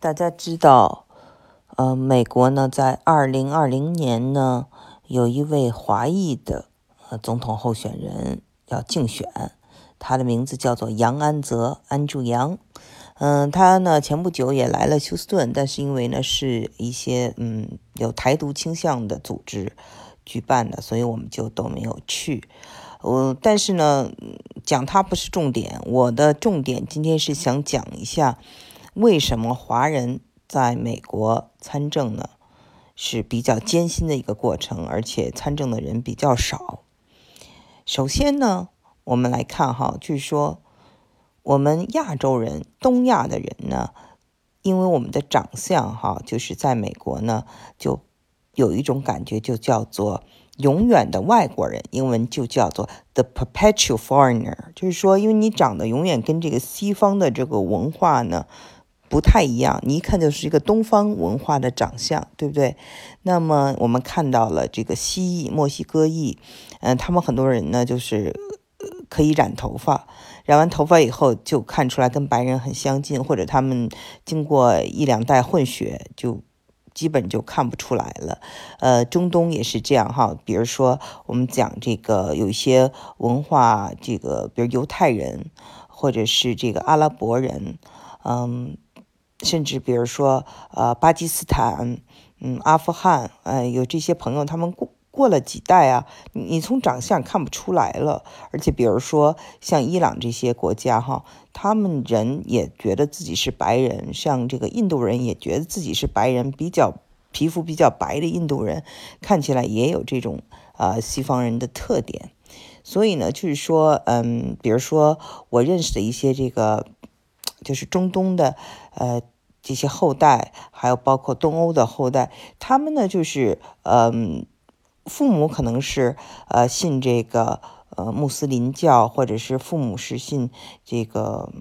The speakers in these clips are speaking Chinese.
大家知道，呃，美国呢，在二零二零年呢，有一位华裔的呃总统候选人要竞选，他的名字叫做杨安泽，安住杨。嗯，他呢前不久也来了休斯顿，但是因为呢是一些嗯有台独倾向的组织举办的，所以我们就都没有去。呃，但是呢，讲他不是重点，我的重点今天是想讲一下。为什么华人在美国参政呢？是比较艰辛的一个过程，而且参政的人比较少。首先呢，我们来看哈，就是说我们亚洲人、东亚的人呢，因为我们的长相哈，就是在美国呢，就有一种感觉，就叫做永远的外国人，英文就叫做 the perpetual foreigner，就是说，因为你长得永远跟这个西方的这个文化呢。不太一样，你一看就是一个东方文化的长相，对不对？那么我们看到了这个西裔、墨西哥裔，嗯，他们很多人呢就是可以染头发，染完头发以后就看出来跟白人很相近，或者他们经过一两代混血，就基本就看不出来了。呃，中东也是这样哈，比如说我们讲这个有一些文化，这个比如犹太人，或者是这个阿拉伯人，嗯。甚至比如说，呃，巴基斯坦，嗯，阿富汗，呃，有这些朋友，他们过过了几代啊，你从长相看不出来了。而且比如说像伊朗这些国家哈，他们人也觉得自己是白人，像这个印度人也觉得自己是白人，比较皮肤比较白的印度人，看起来也有这种啊西方人的特点。所以呢，就是说，嗯，比如说我认识的一些这个。就是中东的，呃，这些后代，还有包括东欧的后代，他们呢，就是，嗯，父母可能是，呃，信这个，呃，穆斯林教，或者是父母是信这个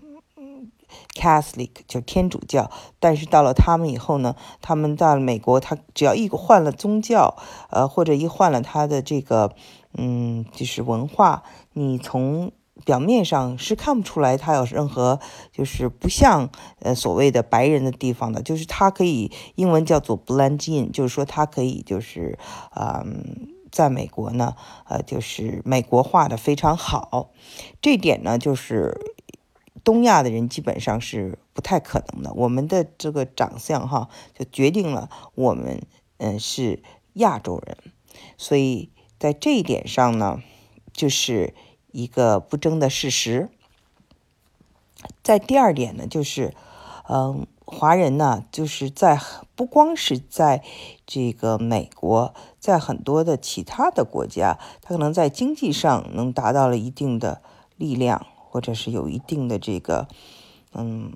，Catholic，就天主教。但是到了他们以后呢，他们到了美国，他只要一换了宗教，呃，或者一换了他的这个，嗯，就是文化，你从。表面上是看不出来他有任何就是不像呃所谓的白人的地方的，就是他可以英文叫做 blend in，就是说他可以就是嗯在美国呢呃就是美国化的非常好，这点呢就是东亚的人基本上是不太可能的。我们的这个长相哈就决定了我们嗯是亚洲人，所以在这一点上呢就是。一个不争的事实。在第二点呢，就是，嗯，华人呢，就是在不光是在这个美国，在很多的其他的国家，他可能在经济上能达到了一定的力量，或者是有一定的这个，嗯，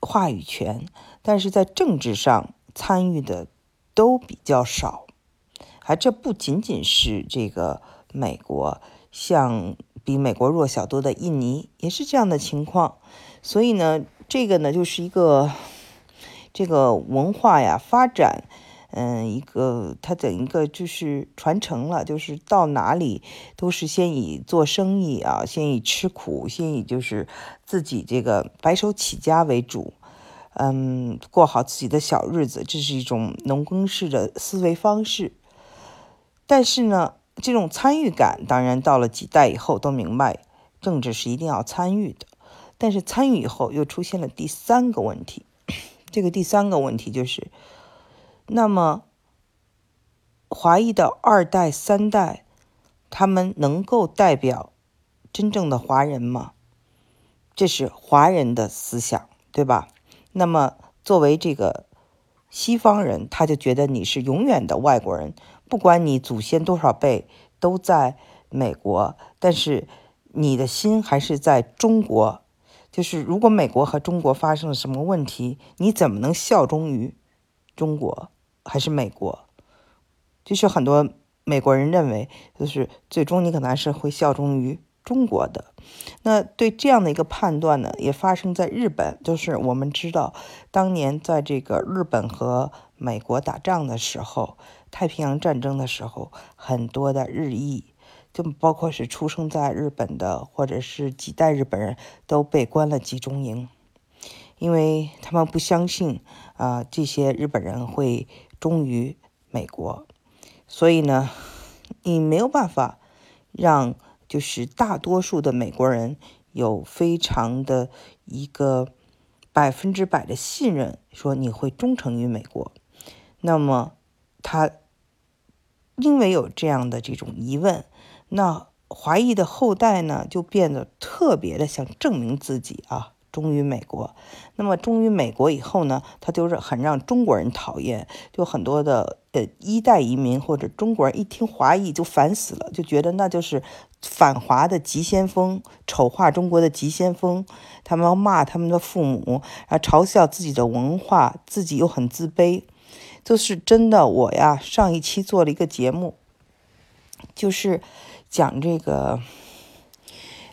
话语权，但是在政治上参与的都比较少。还这不仅仅是这个美国。像比美国弱小多的印尼也是这样的情况，所以呢，这个呢就是一个这个文化呀发展，嗯，一个它整一个就是传承了，就是到哪里都是先以做生意啊，先以吃苦，先以就是自己这个白手起家为主，嗯，过好自己的小日子，这是一种农耕式的思维方式，但是呢。这种参与感，当然到了几代以后都明白，政治是一定要参与的。但是参与以后又出现了第三个问题，这个第三个问题就是，那么华裔的二代、三代，他们能够代表真正的华人吗？这是华人的思想，对吧？那么作为这个西方人，他就觉得你是永远的外国人。不管你祖先多少辈都在美国，但是你的心还是在中国。就是如果美国和中国发生了什么问题，你怎么能效忠于中国还是美国？就是很多美国人认为，就是最终你可能还是会效忠于中国的。那对这样的一个判断呢，也发生在日本。就是我们知道，当年在这个日本和美国打仗的时候。太平洋战争的时候，很多的日裔，就包括是出生在日本的，或者是几代日本人都被关了集中营。因为他们不相信啊这些日本人会忠于美国，所以呢，你没有办法让就是大多数的美国人有非常的一个百分之百的信任，说你会忠诚于美国。那么他因为有这样的这种疑问，那。华裔的后代呢，就变得特别的想证明自己啊，忠于美国。那么忠于美国以后呢，他就是很让中国人讨厌。就很多的呃一代移民或者中国人一听华裔就烦死了，就觉得那就是反华的急先锋，丑化中国的急先锋。他们骂他们的父母，啊，嘲笑自己的文化，自己又很自卑。就是真的，我呀，上一期做了一个节目，就是。讲这个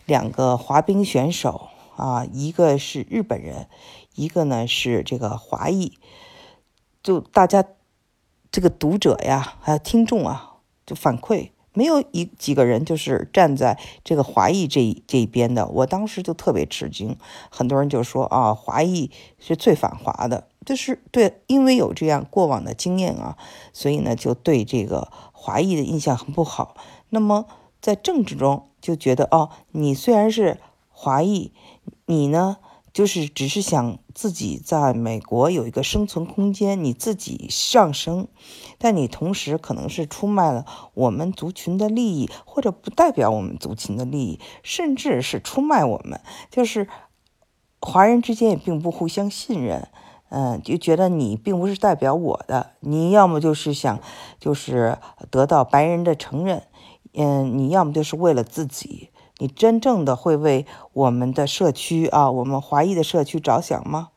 两个滑冰选手啊，一个是日本人，一个呢是这个华裔，就大家这个读者呀，还有听众啊，就反馈没有一几个人就是站在这个华裔这这一边的。我当时就特别吃惊，很多人就说啊，华裔是最反华的，就是对，因为有这样过往的经验啊，所以呢就对这个华裔的印象很不好。那么。在政治中就觉得哦，你虽然是华裔，你呢就是只是想自己在美国有一个生存空间，你自己上升，但你同时可能是出卖了我们族群的利益，或者不代表我们族群的利益，甚至是出卖我们。就是华人之间也并不互相信任，嗯，就觉得你并不是代表我的，你要么就是想就是得到白人的承认。嗯，你要么就是为了自己，你真正的会为我们的社区啊，我们华裔的社区着想吗？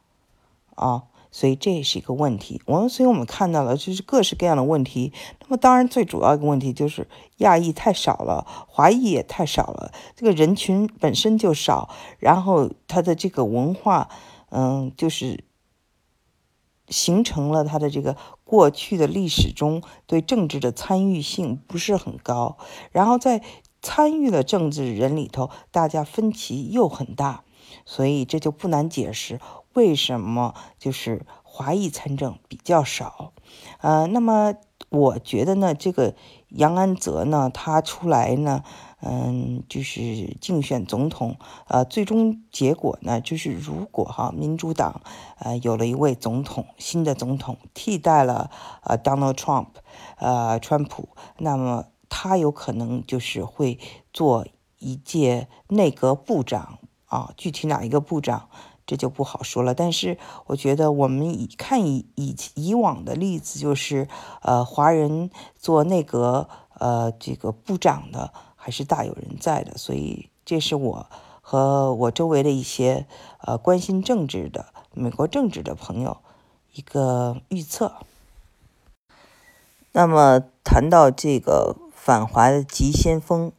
啊，所以这也是一个问题。我们所以我们看到了就是各式各样的问题。那么当然最主要一个问题就是亚裔太少了，华裔也太少了，这个人群本身就少，然后他的这个文化，嗯，就是。形成了他的这个过去的历史中对政治的参与性不是很高，然后在参与了政治人里头，大家分歧又很大，所以这就不难解释为什么就是华裔参政比较少。呃，那么我觉得呢，这个杨安泽呢，他出来呢。嗯，就是竞选总统，呃，最终结果呢，就是如果哈民主党呃有了一位总统，新的总统替代了呃 Donald Trump，呃川普，那么他有可能就是会做一届内阁部长啊，具体哪一个部长这就不好说了。但是我觉得我们以看以以以往的例子，就是呃华人做内阁呃这个部长的。还是大有人在的，所以这是我和我周围的一些呃关心政治的美国政治的朋友一个预测。那么谈到这个反华的急先锋，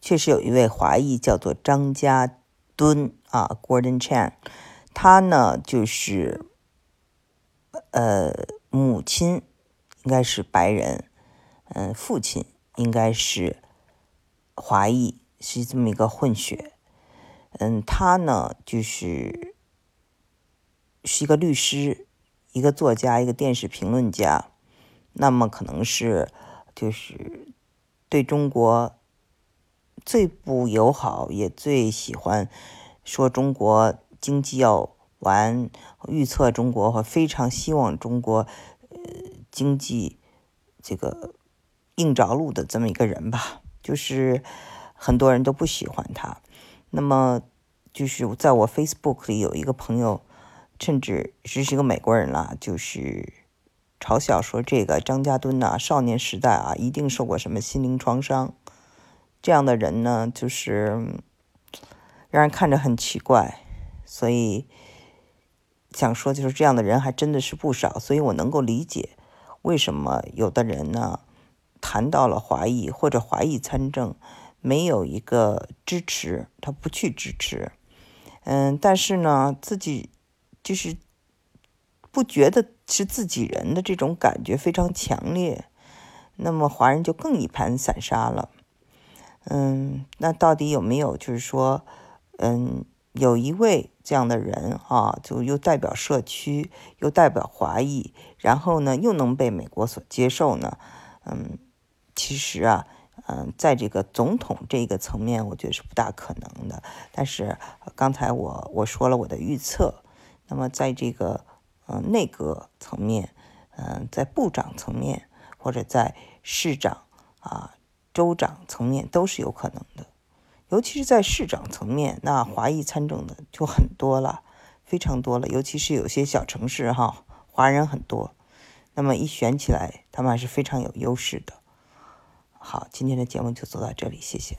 确实有一位华裔叫做张家敦啊，Gordon Chan，他呢就是呃母亲应该是白人，嗯，父亲应该是。华裔是这么一个混血，嗯，他呢就是是一个律师，一个作家，一个电视评论家，那么可能是就是对中国最不友好，也最喜欢说中国经济要完，预测中国和非常希望中国呃经济这个硬着陆的这么一个人吧。就是很多人都不喜欢他，那么就是在我 Facebook 里有一个朋友，甚至是是一个美国人啦，就是嘲笑说这个张家墩呐，少年时代啊，一定受过什么心灵创伤。这样的人呢，就是让人看着很奇怪，所以想说就是这样的人还真的是不少，所以我能够理解为什么有的人呢。谈到了华裔或者华裔参政，没有一个支持，他不去支持。嗯，但是呢，自己就是不觉得是自己人的这种感觉非常强烈，那么华人就更一盘散沙了。嗯，那到底有没有就是说，嗯，有一位这样的人啊，就又代表社区，又代表华裔，然后呢，又能被美国所接受呢？嗯，其实啊，嗯，在这个总统这个层面，我觉得是不大可能的。但是刚才我我说了我的预测，那么在这个嗯内阁层面，嗯，在部长层面，或者在市长啊、州长层面，都是有可能的。尤其是在市长层面，那华裔参政的就很多了，非常多了。尤其是有些小城市哈，华人很多，那么一选起来，他们还是非常有优势的。好，今天的节目就做到这里，谢谢。